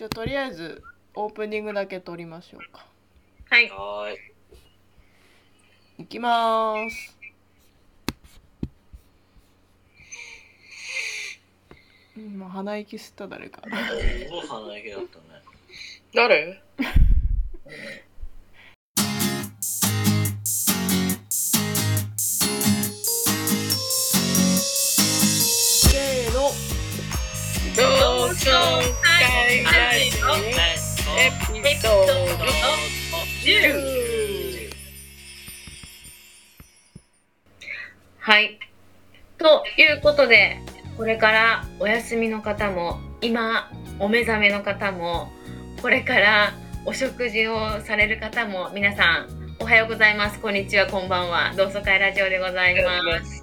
じゃあとりあえずオープニングだけ撮りましょうかはい。はーい。いきまーす今鼻息吸った誰かすごい鼻息だったね。誰？エピソード10はい。ということで、これからお休みの方も、今お目覚めの方も、これからお食事をされる方も、皆さんおはようございます。こんにちは、こんばんは。同窓会ラジオでございます。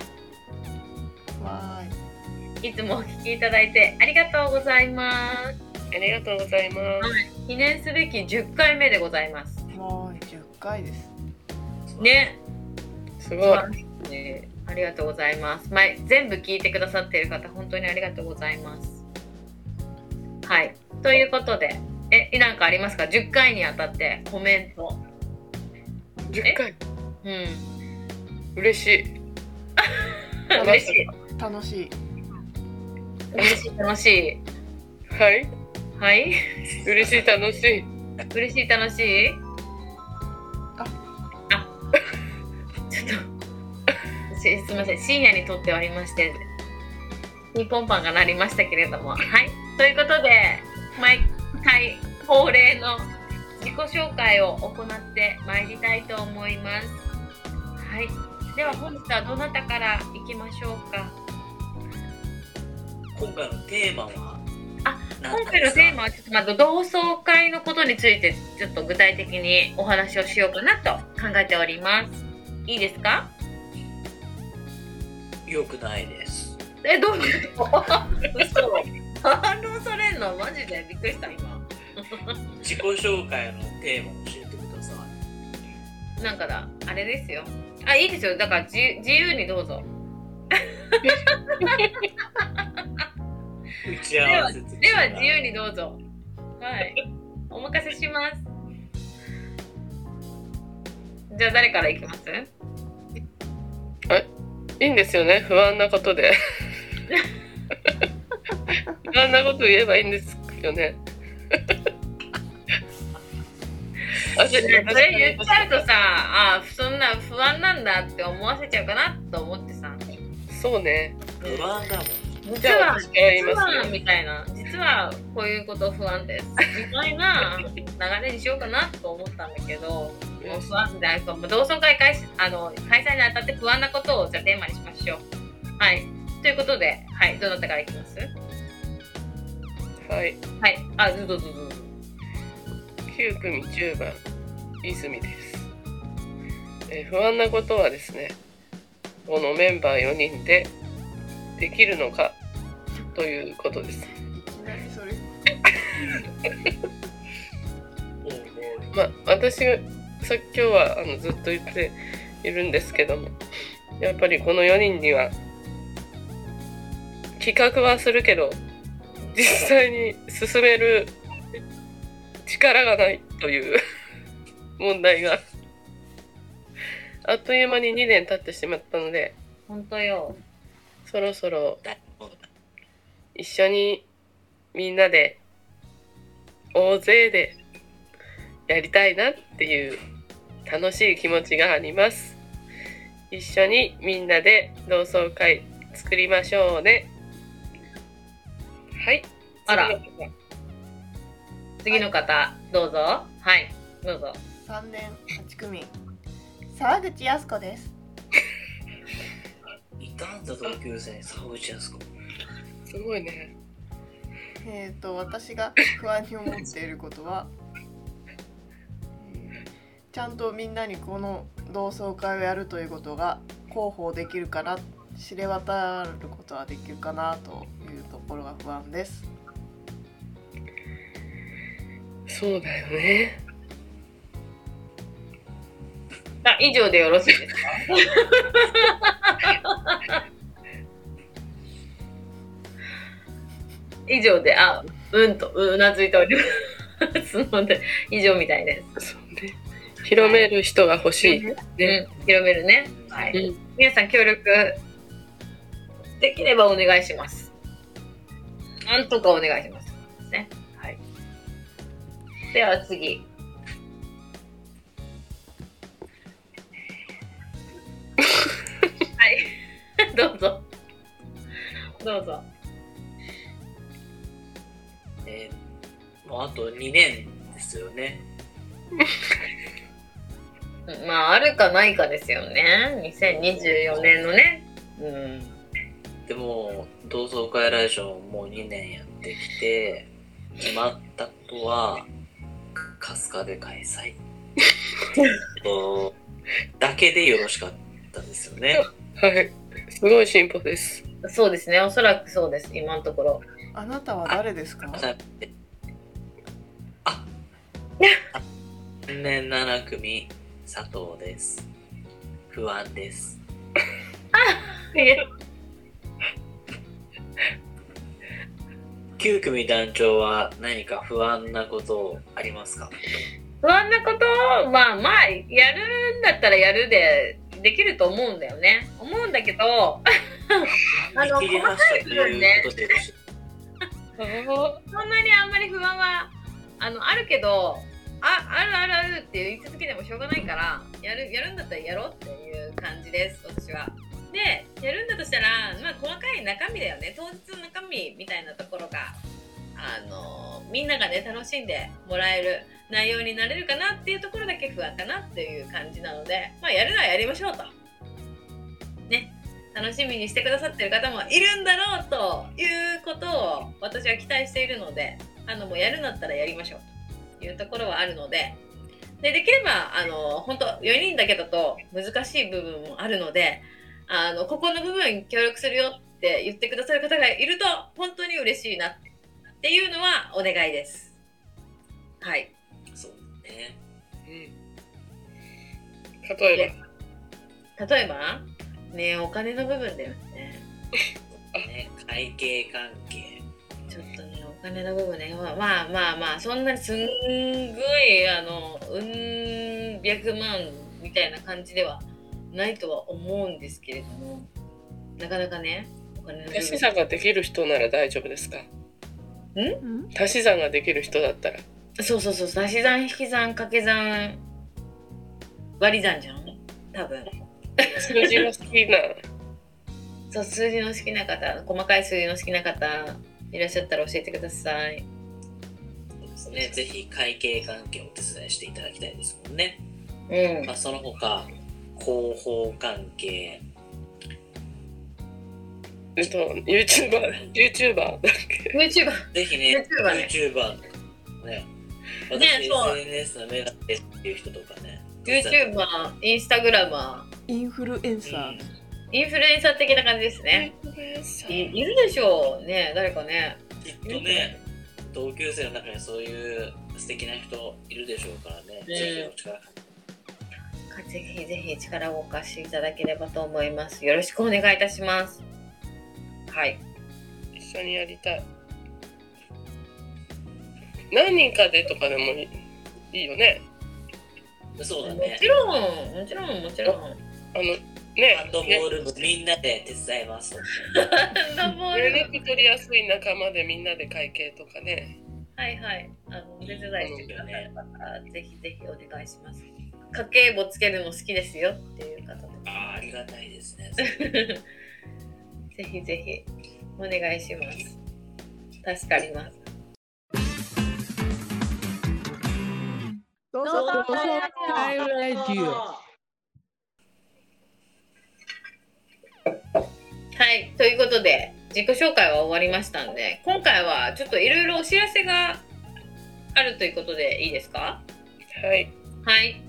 わいつもお聞きいただいてありがとうございます。ありがとうございます記念すべき10回目でございます。ーいわーい10回ですね。すごいねありがとうございます。前全部聞いてくださっている方、本当にありがとうございます。はい。ということで、え、なんかありますか ?10 回にあたってコメント。10回？うん。嬉しい 嬉しい。楽しい嬉しい、楽しい。はいはい。嬉しい楽しい嬉しい、楽しい？ああ。ちょっと。し すみません。深夜に撮っておりまして。ピンポンパンが鳴りましたけれども。はい。ということで、毎回恒例の自己紹介を行ってまいりたいと思います。はい。では本日はどなたからいきましょうか？今回のテーマは今回のテーマはちょっとまあ同窓会のことについてちょっと具体的にお話をしようかなと考えております。いいですか？よくないです。えどういうこと？嘘。反論されんの？マジでびっくりした今。自己紹介のテーマを教えてくださなんかだあれですよ。あいいですよ。だから自自由にどうぞ。い。打ち合わせでは自由にどうぞ。はい。お任せします。じゃあ誰からいきます？いいんですよね？不安なことで不安なこと言えばいいんですよねあ それ言っちゃうとさあそんな不安なんだって思わせちゃうかなと思ってさそうね不安だもん。実じゃあは実はみたいな実はこういうこと不安です。みたいな流れにしようかなと思ったんだけどもう不安じゃないともう同窓会開始あの開催にあたって不安なことをじゃあテーマにしましょう。はい。ということではい。どなたからいきます？はい。はい。あどうぞどうぞどうぞ。9組10番泉です、えー不安なことはですねこのメンバー4人でできるのかということです。まあ私がさ今日はあのずっと言っているんですけどもやっぱりこの4人には企画はするけど実際に進める力がないという 問題があっという間に2年経ってしまったので本当よそろそろ一緒にみんなで大勢でやりたいなっていう楽しい気持ちがあります。一緒にみんなで同窓会作りましょうね。はい。あら。次の方。どうぞ。はい。どうぞ。3年8組。沢口靖子ですいたんだ同級生に沢口靖子。すごいね。えっ、と私が不安に思っていることはえーちゃんとみんなにこの同窓会をやるということが広報できるかな知れ渡ることはできるかなというところが不安です。そうだよね。あ以上でよろしいですか？以上で、あ、うんとうなずいておりますので以上みたいです。そうね。広める人が欲しい。うんね。、広めるね。はい。うん。皆さん協力できればお願いします。なんとかお願いします。ね。はい。では次。どうぞ。どうぞ。えーもうあと2年ですよね。まあ、あるかないかですよね。2024年のね。うん。でも、同窓会ラジオもう2年やってきて、決まったことは、春日で開催。とだけでよろしかったですよね。はい。すごい進歩です。そうですね。おそらくそうです。今のところ。あなたは誰ですか？あ、3年7組、佐藤です。不安です。いや9組団長は何か不安なことありますか？不安なこと？をまあまあやるんだったらやるでできると思うんだよね。思うんだけどあの 見切り発車ということで。よろしいそんなにあんまり不安はあのあるけどああるあるあるって言い続けてもしょうがないからやるやるんだったらやろうっていう感じです私は。でやるんだとしたら、まあ、細かい中身だよね。当日の中身みたいなところがあのみんながね楽しんでもらえる内容になれるかなっていうところだけ不安かなっていう感じなので、まあ、やるのはやりましょうと。ね楽しみにしてくださってる方もいるんだろうということを私は期待しているのであのもうやるんだったらやりましょうというところはあるのででできればあの本当4人だけだと難しい部分もあるのであのここの部分協力するよって言ってくださる方がいると本当に嬉しいなっていうのはお願いです。はい。ね。うん。例えば。例えば？ねお金の部分だよね。ね会計関係。ちょっとね、お金の部分ね、まあまあまあまあ、そんなすんごい、あの、うん、百万みたいな感じではないとは思うんですけれども、なかなかね、お金の部分。足し算ができる人なら大丈夫ですか？ん？足し算ができる人だったら。そうそうそう、足し算、引き算、掛け算、割り算じゃん？多分。数字が好きな。そう、数字の好きな方、細かい数字の好きな方、いらっしゃったら教えてください。そうですね。ぜひ会計関係をお手伝いしていただきたいですもんね。うんまあ、。その他、広報関係、えっと、YouTuber、YouTuber だっけ？YouTuber。ぜひね、YouTuber ね YouTuber ね。私、ねそう SNS の目っていう人とかね。YouTuber、インスタグラマインフルエンサー、うんー、インフルエンサー的な感じですね。いいるでしょうね、誰かね。きっとね、同級生の中にそういう素敵な人いるでしょうからね。うんぜひお力貸ぜひぜひ力をお貸しいただければと思います。よろしくお願いいたします。はい。一緒にやりたい。何人かでとかでもいいいいよね。そうだねち。ろん、もちろん、もちろん。あの、ねハンドボール部みんなで手伝いますと。ハンドボール連絡取りやすい仲間でみんなで会計とかね。はいはい。あの、お手伝いしてくださる方、ぜひぜひお願いします。家計簿つけるの好きですよっていう方でああ、ありがたいですね。ぜひぜひお願いします。助かります。どうぞ。会ラジオはい、ということで自己紹介は終わりましたんで今回はちょっといろいろお知らせがあるということでいいですか？はい。はい。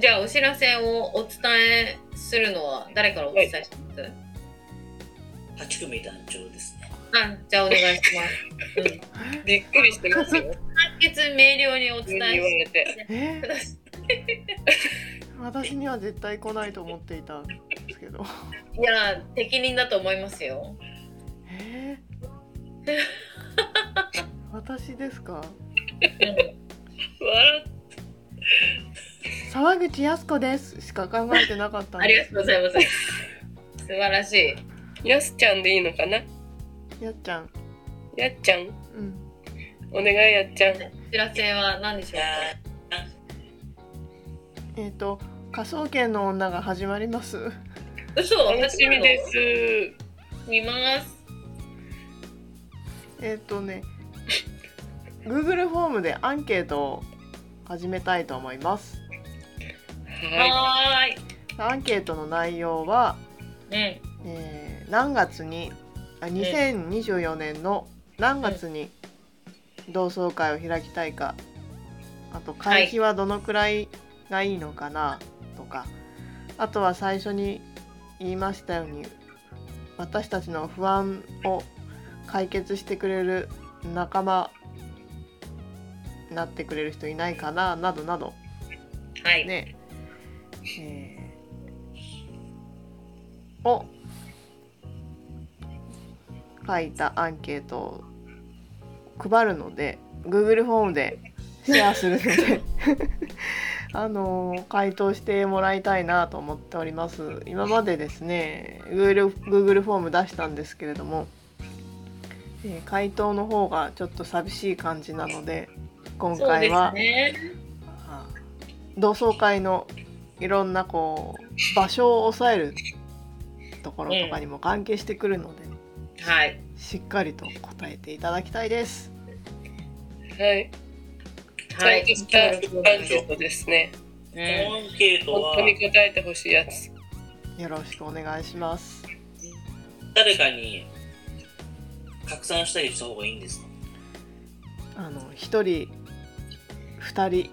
じゃあお知らせをお伝えするのは誰からお伝えします、8組団長ですね。あじゃあお願いします、うん、びっくりしてますよ。簡潔明瞭にお伝えれて。え？私には絶対来ないと思っていたんですけど。いや適任だと思いますよ。え？私ですか？笑沢口靖子ですしか考えてなかったんありがでとうございます。素晴らしい。っやすちゃんでいいのかな？やっちゃんやっちゃん？うんお願いやっちゃんお知らせは何でしょう？か。えっ、と科捜研の女が始まります嘘？楽しみです見ます。えっ、とね Google フォームでアンケートを始めたいと思いますははーい。アンケートの内容は、うん。えー何月にあ2024年の何月に同窓会を開きたいかあと会費はどのくらいがいいのかなとか。あとは最初に言いましたように私たちの不安を解決してくれる仲間になってくれる人いないかななどなど。はい。ね、えー。を書いたアンケートを配るので Google フォームでシェアするので あのー回答してもらいたいなと思っております今までですね Google, Google フォーム出したんですけれども、えー回答の方がちょっと寂しい感じなので今回は、ね。同窓会のいろんなこう場所を抑えるところとかにも関係してくるので、はい。しっかりと答えていただきたいです。いはいはい。ちゃんとしたアンケートですねうんアンケートは本当に答えてほしいやつよろしくお願いします。誰かに拡散したりした方がいいんですかあの一人二人、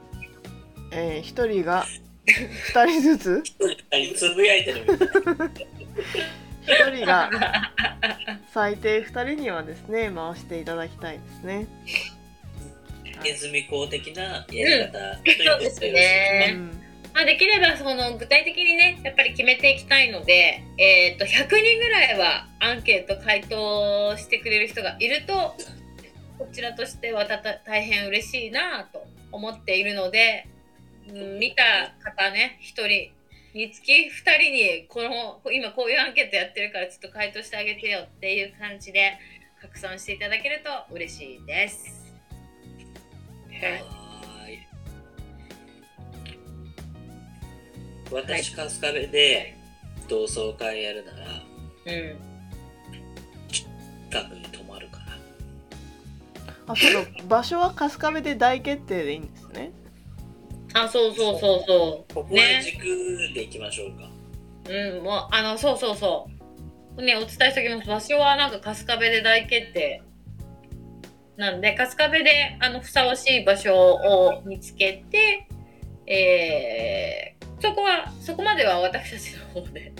えー、一人が二人ずつつぶやいてるみたいな。一人が最低二人にはですね回していただきたいですね。ネズミ公的なやり方、そうですうね。ん、まあ、できればその具体的にねやっぱり決めていきたいので、えー、と100人ぐらいはアンケート回答してくれる人がいるとこちらとしてはたた大変嬉しいなと思っているので、うん、見た方ね1人につき2人にこの今こういうアンケートやってるからちょっと回答してあげてよっていう感じで拡散していただけると嬉しいです。はいはーい。私、春日部で同窓会やるなら、うん近くに泊まるから。あそうだ場所は春日部で大決定でいいんですね。あそうそうそうそう。ここはね軸で行きましょうか。うん、もう、あの、そうそうそう。ね、お伝えしておきます。場所はなんか春日部で大決定。なんで、春日部で、あの、ふさわしい場所を見つけて、えー、そこは、そこまでは私たちの方で、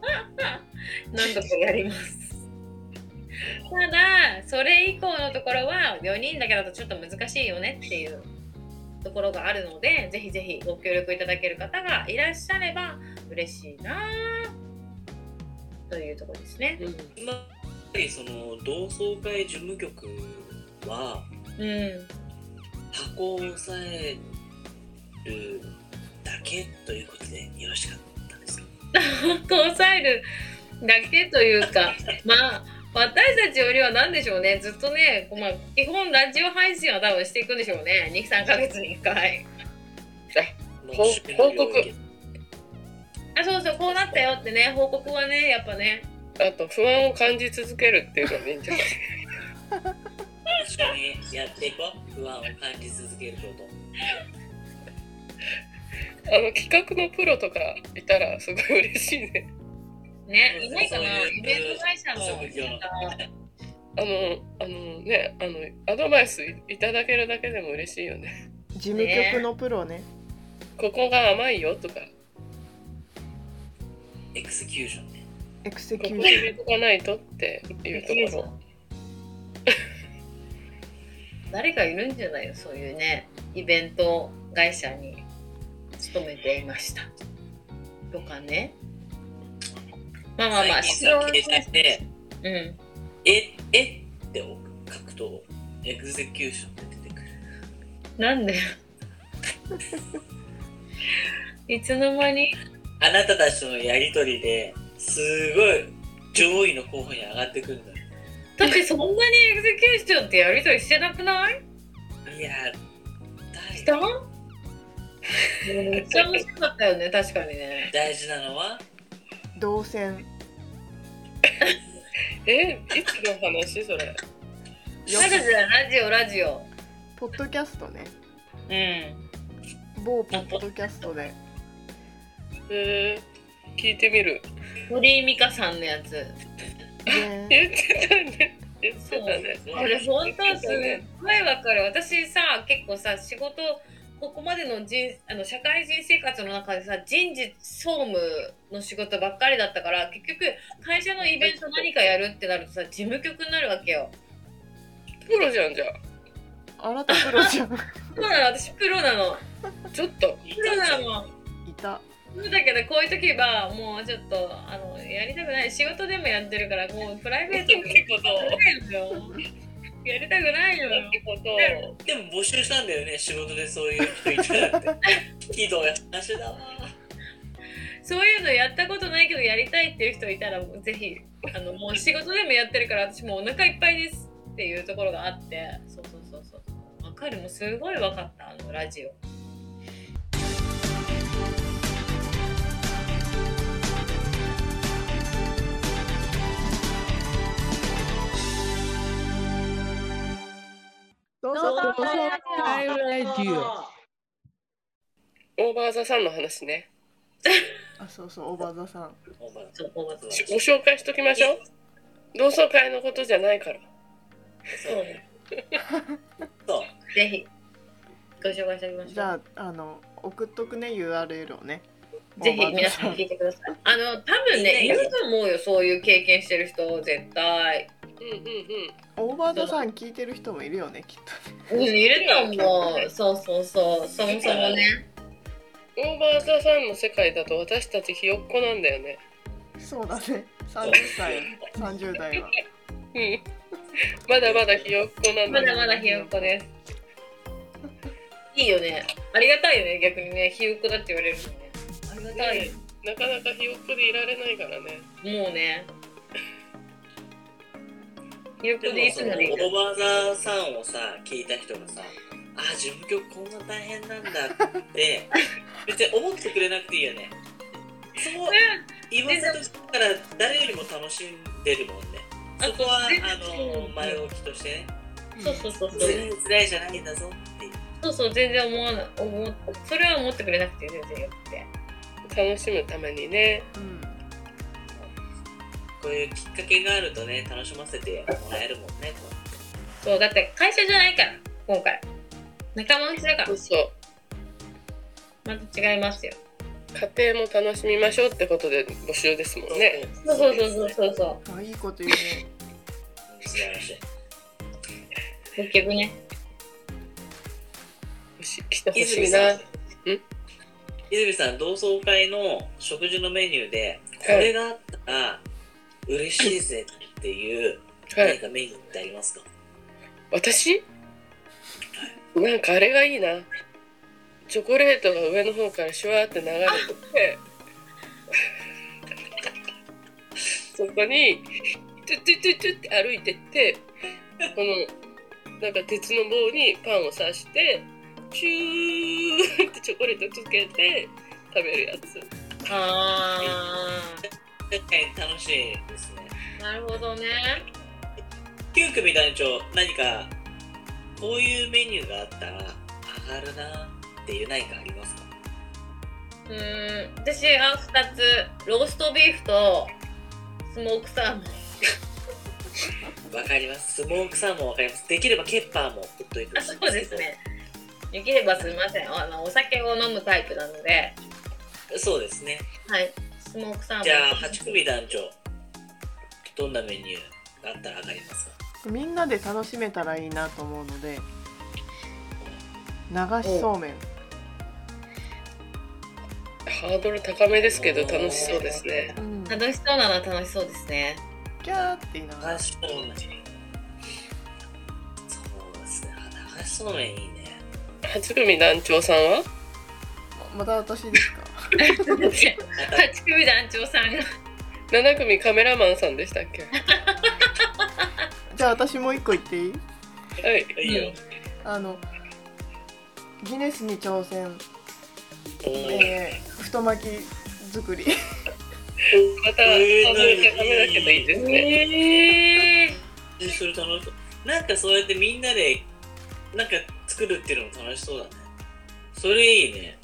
何度かやります。ただ、それ以降のところは、4人だけだとちょっと難しいよねっていうところがあるので、ぜひぜひご協力いただける方がいらっしゃれば、嬉しいなぁというところですね。うん今やっぱりその同窓会事務局はうん。箱を押さえるだけということでよろしかったですか？こう抑えるだけというか、まあ、私たちよりは何でしょうね。ずっとね、まあ、基本ラジオ配信は多分していくんでしょうね。2、3ヶ月に1回。もうほ趣味の領域あ、そうそう、こうなったよってね、報告はね、やっぱね。あと不安を感じ続けるっていうのがいいんじゃない？一緒にやっていこう不安を感じ続けることあの企画のプロとかいたらすごい嬉しいねね、うんいないかなイベント会社のあのあのねあのアドバイスいただけるだけでも嬉しいよね事務局のプロね。ここが甘いよとか execution ねエクセここキューション。入れとかないとっていうところ誰かいるんじゃないよ、そういうね、イベント会社に勤めていました。とかね。まあまあまあ、最近さ携帯で。うん。「ええ？っ?」て書くとエグゼキューションって出てくる。なんで？いつの間に？あなたたちとのやりとりですごい上位の候補に上がってくるんだ。よだってそんなにエグゼキューションってやりとりしてなくない？いやした？大 めっちゃ面白かったよね確かにね。大事なのは動線。えいつの話それ？よラジオラジオラジオ。ポッドキャストね。うん。某ポッドキャストで。えー、聞いてみる。堀井美香さんのやつ。ね。言ってたね。言ってたね。これ本当すごいわかる。私さ結構さ仕事ここまでの人あの社会人生活の中でさ人事総務の仕事ばっかりだったから結局会社のイベント何かやるってなるとさ事務局になるわけよ。プロじゃんじゃあ。なたプロじゃん。そうなの私プロなの。あちょっと。プロなの。いた。そうだけどこういう時はもうちょっとあのやりたくない。仕事でもやってるからもうプライベートもってことやりたくないよ。ってこと。でも募集したんだよね仕事でそういう人いたらって。ひどい話だわ。そういうのやったことないけどやりたいっていう人いたらぜひあのもう仕事でもやってるから私もうお腹いっぱいですっていうところがあって。そうそうそうそう。わかる。もうすごいわかったあのラジオどうぞ。どうぞ会ラジオオーバーザさんの話ね。あそうそうおばざさん。お前そうおばしご紹介しときましょう。同窓会のことじゃないから。そうね。そう。ぜひご紹介しておきましょう。じゃああの送っとくね URL をね。ぜひ皆さん聞いてください。あの多分ねいると思うよそういう経験してる人絶対オーバーザさん聞いてる人もいるよねきっとねうんいると思うそうそうそうそもそもねオーバーザさんの世界だと私たちひよっこなんだよねそうだね30歳30代はうんまだまだひよっこなんだよまだまだひよっこです。いいよね。ありがたいよね、逆にね。ひよっこだって言われるのね。ありがたいよ。なかなかひよっこでいられないからねもうね。ひよっこでいでもそのつもでいいオーバーザさんをさ聞いた人がさあ事務局こんな大変なんだって 別に思ってくれなくていいよね。そう言わせとしたら誰よりも楽しんでるもんね。そこは全然あの前置きとして。ねそうそうそうそう。辛い辛いじゃないんだぞっていう。そうそう、全然思わない。思っそれは思ってくれなくて全然よくて。楽しむためにね。うんこういうきっかけがあるとね楽しませてもらえるもんねこそう、だって会社じゃないから、今回。仲間内だから。そう、そう。また違いますよ。家庭も楽しみましょうってことで募集ですもんうね。そうそうそうそうそうそあいいこと言うね。素晴らしい。う。結局ね。欲し来てほしいな。ん。泉さん同窓会の食事のメニューでこれがあったら嬉しいぜっていうはい。何かメニューってありますか、私？なんかあれがいいな。チョコレートが上の方からシュワーって流れてて そこにトゥトゥトゥトゥって歩いてってこのなんか鉄の棒にパンを刺してチューってチョコレートつけて食べるやつあ確かに楽しいですねー、なるほどね。9組団長何かこういうメニューがあったら上がるなっていう何かありますか？うーん、私は2つ、ローストビーフとスモークサーモン。わかりますスモークサーモンわかりますできればケッパーも振っといてあ、そうですね。できればすみません。あの、お酒を飲むタイプなので、そうですねはい。スモークサーモン。じゃあ8組団長どんなメニューがあったら上がりますか？みんなで楽しめたらいいなと思うので流しそうめん。ハードル高めですけど楽しそうですね。うん。楽しそうなのは楽しそうですね。キャーって言いながら。流しそうめん。そうめんいいね。八組団長さんは？また私ですか？八組団長さんが七組カメラマンさんでしたっけ？じゃあ私もう一個言っていい？はい。いいよ。あのギネスに挑戦、えー、太巻き作り。また数えて食べなきゃいいですね。えええそれ楽しそう。なんかそうやってみんなで、なんか作るっていうのも楽しそうだね。それいいね。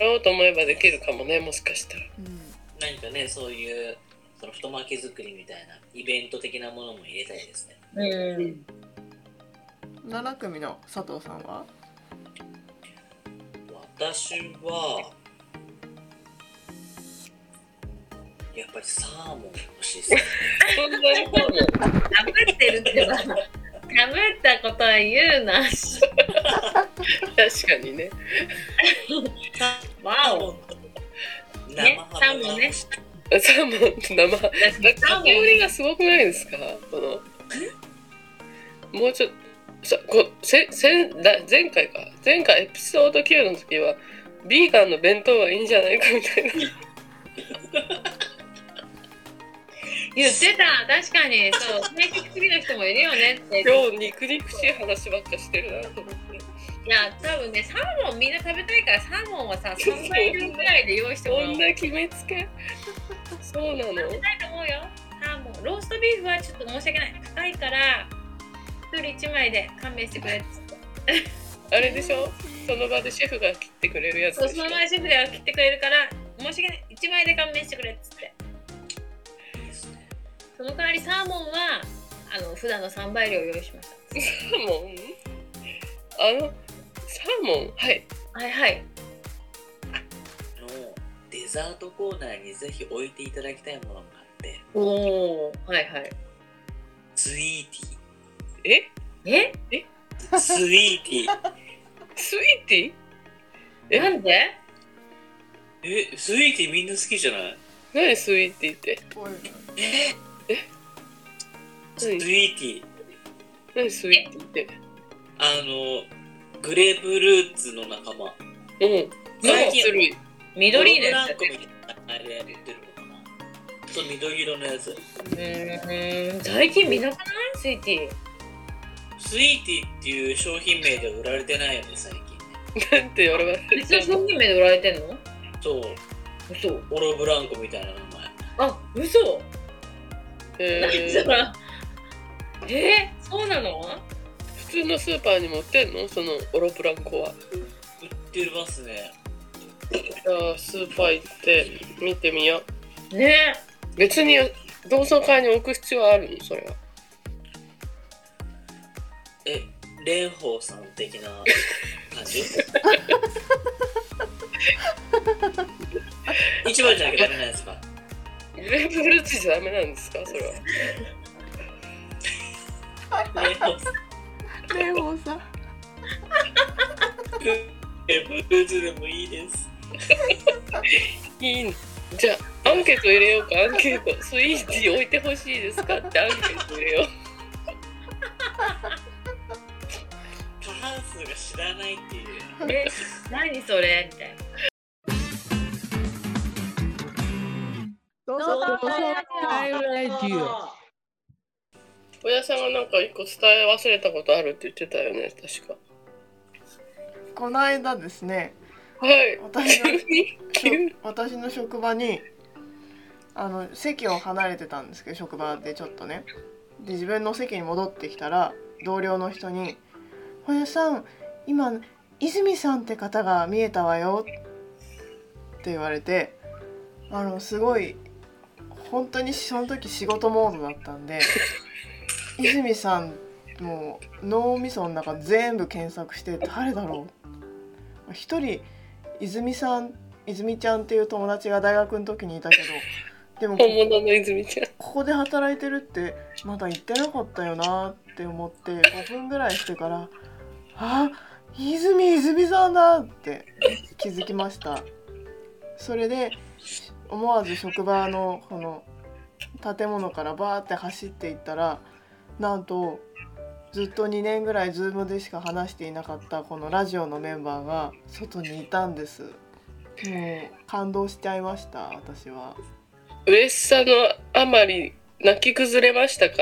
やろうと思えばできるかもねもしかしたら。うん。何かね、そういう、その太巻き作りみたいな、イベント的なものも入れたいですね。うん。7組の佐藤さんは？私は、やっぱりサーモン欲しいですね。ったことは言うな。し確かにね。わお。生ねサーモンね。サーモン生なんか偏りがすごくないですか？この。もうちょっとさこせせんだ前回か。前回エピソード9の時はビーガンの弁当はいいんじゃないかみたいな言ってた確かに。そう。性格的な人もいるよねって。い今日肉肉しい話ばっかしてるなと思って。や多分ねサーモンみんな食べたいからサーモンはさ3倍量ぐらいで用意してもらおう。こんな決めつけ。そうなの？ないと思うよ。サーモン。ローストビーフはちょっと申し訳ない。高いから1人1枚で勘弁してくれっつって。あれでしょ？その場でシェフが切ってくれるやつでしょ？その前シェフが切ってくれるから申し訳ない。1枚で勘弁してくれっつって。その代わりサーモンはあの普段の3倍量用意しました。サーモン？あのサーモン？はい。はいはい。あの、デザートコーナーにぜひ置いていただきたいものがあって、おおはいはい。スイーテえ？え？ィー。スイーティー。スイーティー？え？なんで？え、スイーティーみんな好きじゃない？何スイーティーって？え？スイーティー。何スイーティーって？あの、グレープフルーツの仲間。う。ん最近緑のやつブランコみたいなあれやってるのかな。そう、緑色のやつ。うーん。最近見なくない？スイーティー。スイーティーっていう商品名で売られてないよね、最近。ね。なんて言われま別の商品名で売られてんの？そう、嘘。オロブランコみたいな名前。あ嘘え何それえー、そうなの？普通のスーパーにも売ってんの？そのオロブランコは。売ってますね。じゃあスーパー行って見てみよう。ね。別に同窓会に置く必要あるの？それは。え、蓮舫さん的な感じ？一番じゃなきゃダメなんですか。グレープフルーツじゃダメなんですか？それは。蓮舫さん。レオさん。え、フルーツでもいいです。いいのじゃあアンケート入れようか。アンケートスイーティー置いてほしいですか？ってアンケート入れよう。過半数が知らないっていう。え何それ？みたいなどうぞ。同窓会ラジオ親さんがなんか一個伝え忘れたことあるって言ってたよね確か。この間ですねはい。私の私の職場にあの席を離れてたんですけど職場でちょっとね。で自分の席に戻ってきたら同僚の人に「本屋さん今泉さんって方が見えたわよ」って言われてあのすごい本当にその時仕事モードだったんで 泉さんもう脳みその中全部検索して誰だろう？一人泉さん泉ちゃんっていう友達が大学の時にいたけどでもここで働いてるってまだ言ってなかったよなって思って5分ぐらいしてから「あ泉泉さんだ!」って気づきましたそれで思わず職場のこの建物からバーって走っていったらなんとずっと2年ぐらいズームでしか話していなかったこのラジオのメンバーが外にいたんです。もう感動しちゃいました私は。嬉しさのあまり泣き崩れましたか？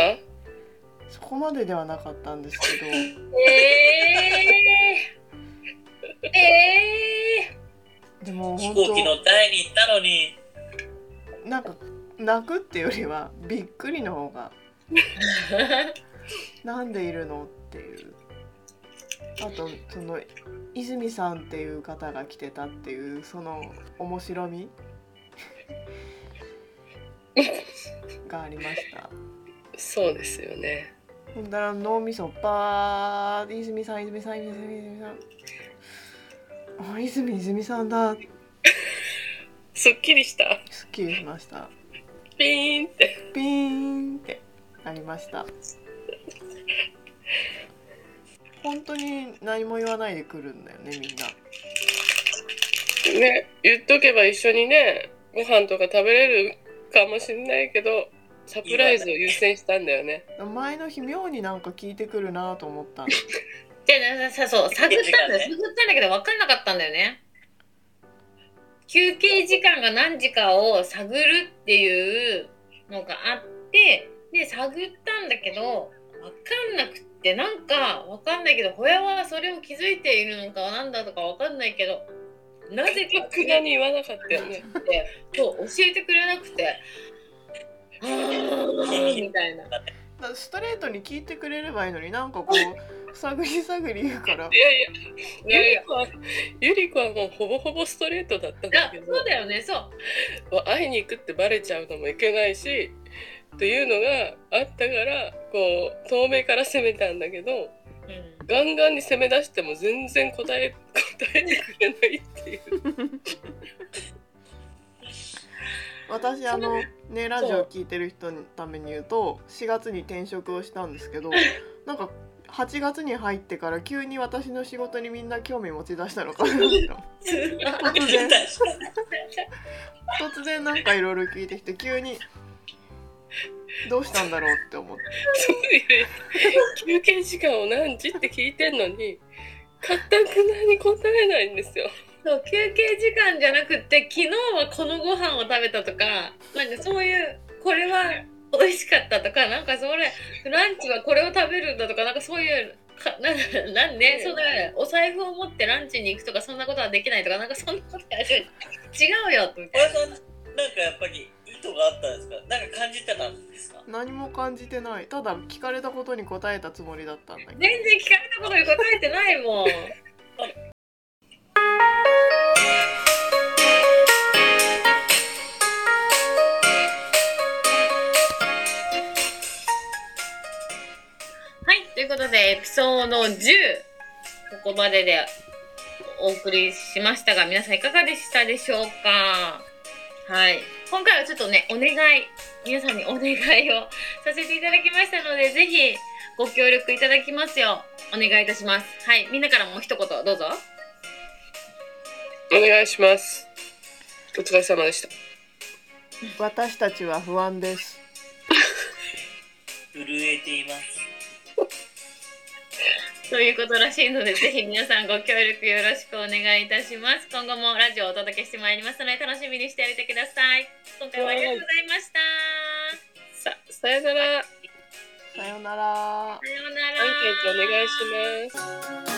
そこまでではなかったんですけど。えー、えでも飛本行機の台に行ったのに。当なんか泣くっていうよりはびっくりの方が なんでいるのっていう。あとその泉さんっていう方が来てたっていうその面白み？がありました。そうですよね。ほんだら脳みそパー泉さん泉さん泉さん泉さん。あ泉泉さんだすっきりした。すっきりしました。ピーンって。ピーンって。なりました。本当に何も言わないで来るんだよねみんな。ね言っとけば一緒にねご飯とか食べれるかもしれないけどサプライズを優先したんだよね。前の日妙になんか聞いてくるなと思ったの。ー、でさそう探ったんだよ。探ったんだけど分かんなかったんだよね休憩時間が何時かを探るっていうのがあってで探ったんだけど分かんなくってなんか分かんないけどホヤはそれを気づいているのかなんだとか分かんないけどなぜかくだに言わなかったよねってそう教えてくれなくて。あーみたいな。ストレートに聞いてくれればいいのになんかこう探り探り言うから。いやいやゆり子はゆり子はもうほぼほぼストレートだったんだあけど。そうだよねそう。会いに行くってバレちゃうのもいけないしというのがあったからこう遠目から攻めたんだけどうん。ガンガンに攻め出しても全然答え 答えてくれないっていう。私あのねラジオ聞いてる人のために言うと4月に転職をしたんですけど なんか8月に入ってから急に私の仕事にみんな興味持ち出したのかな突然突然なんかいろいろ聞いてきて急にどうしたんだろうって思ってそういう休憩時間を何時って聞いてんのにかたくなに答えないんですよ。そう休憩時間じゃなくって昨日はこのご飯を食べたとかなんかそういうこれは美味しかったとかなんかそれランチはこれを食べるんだとかなんかそういうかななんでそん。なお財布を持ってランチに行くとかそんなことはできないとかなんかそんなことやる違うよって小林さんなんかやっぱり意図があったんですか？なんか感じてたんですか？何も感じてない。ただ聞かれたことに答えたつもりだったんだけど。全然聞かれたことに答えてないもん。は ことでエピソード10ここまででお送りしましたが皆さんいかがでしたでしょうか？はい。今回はちょっとねお願い。皆さんにお願いをさせていただきましたのでぜひご協力いただきますよ。うお願いいたします。はい。みんなからも一言どうぞ。お願いします。お疲れ様でした。私たちは不安です。震えていますということらしいので、ぜひ皆さんご協力よろしくお願いいたします。今後もラジオをお届けしてまいりますので、楽しみにしておいてください。今回はありがとうございました。さ、さよなら。さようならさようなら。アンケートお願いします。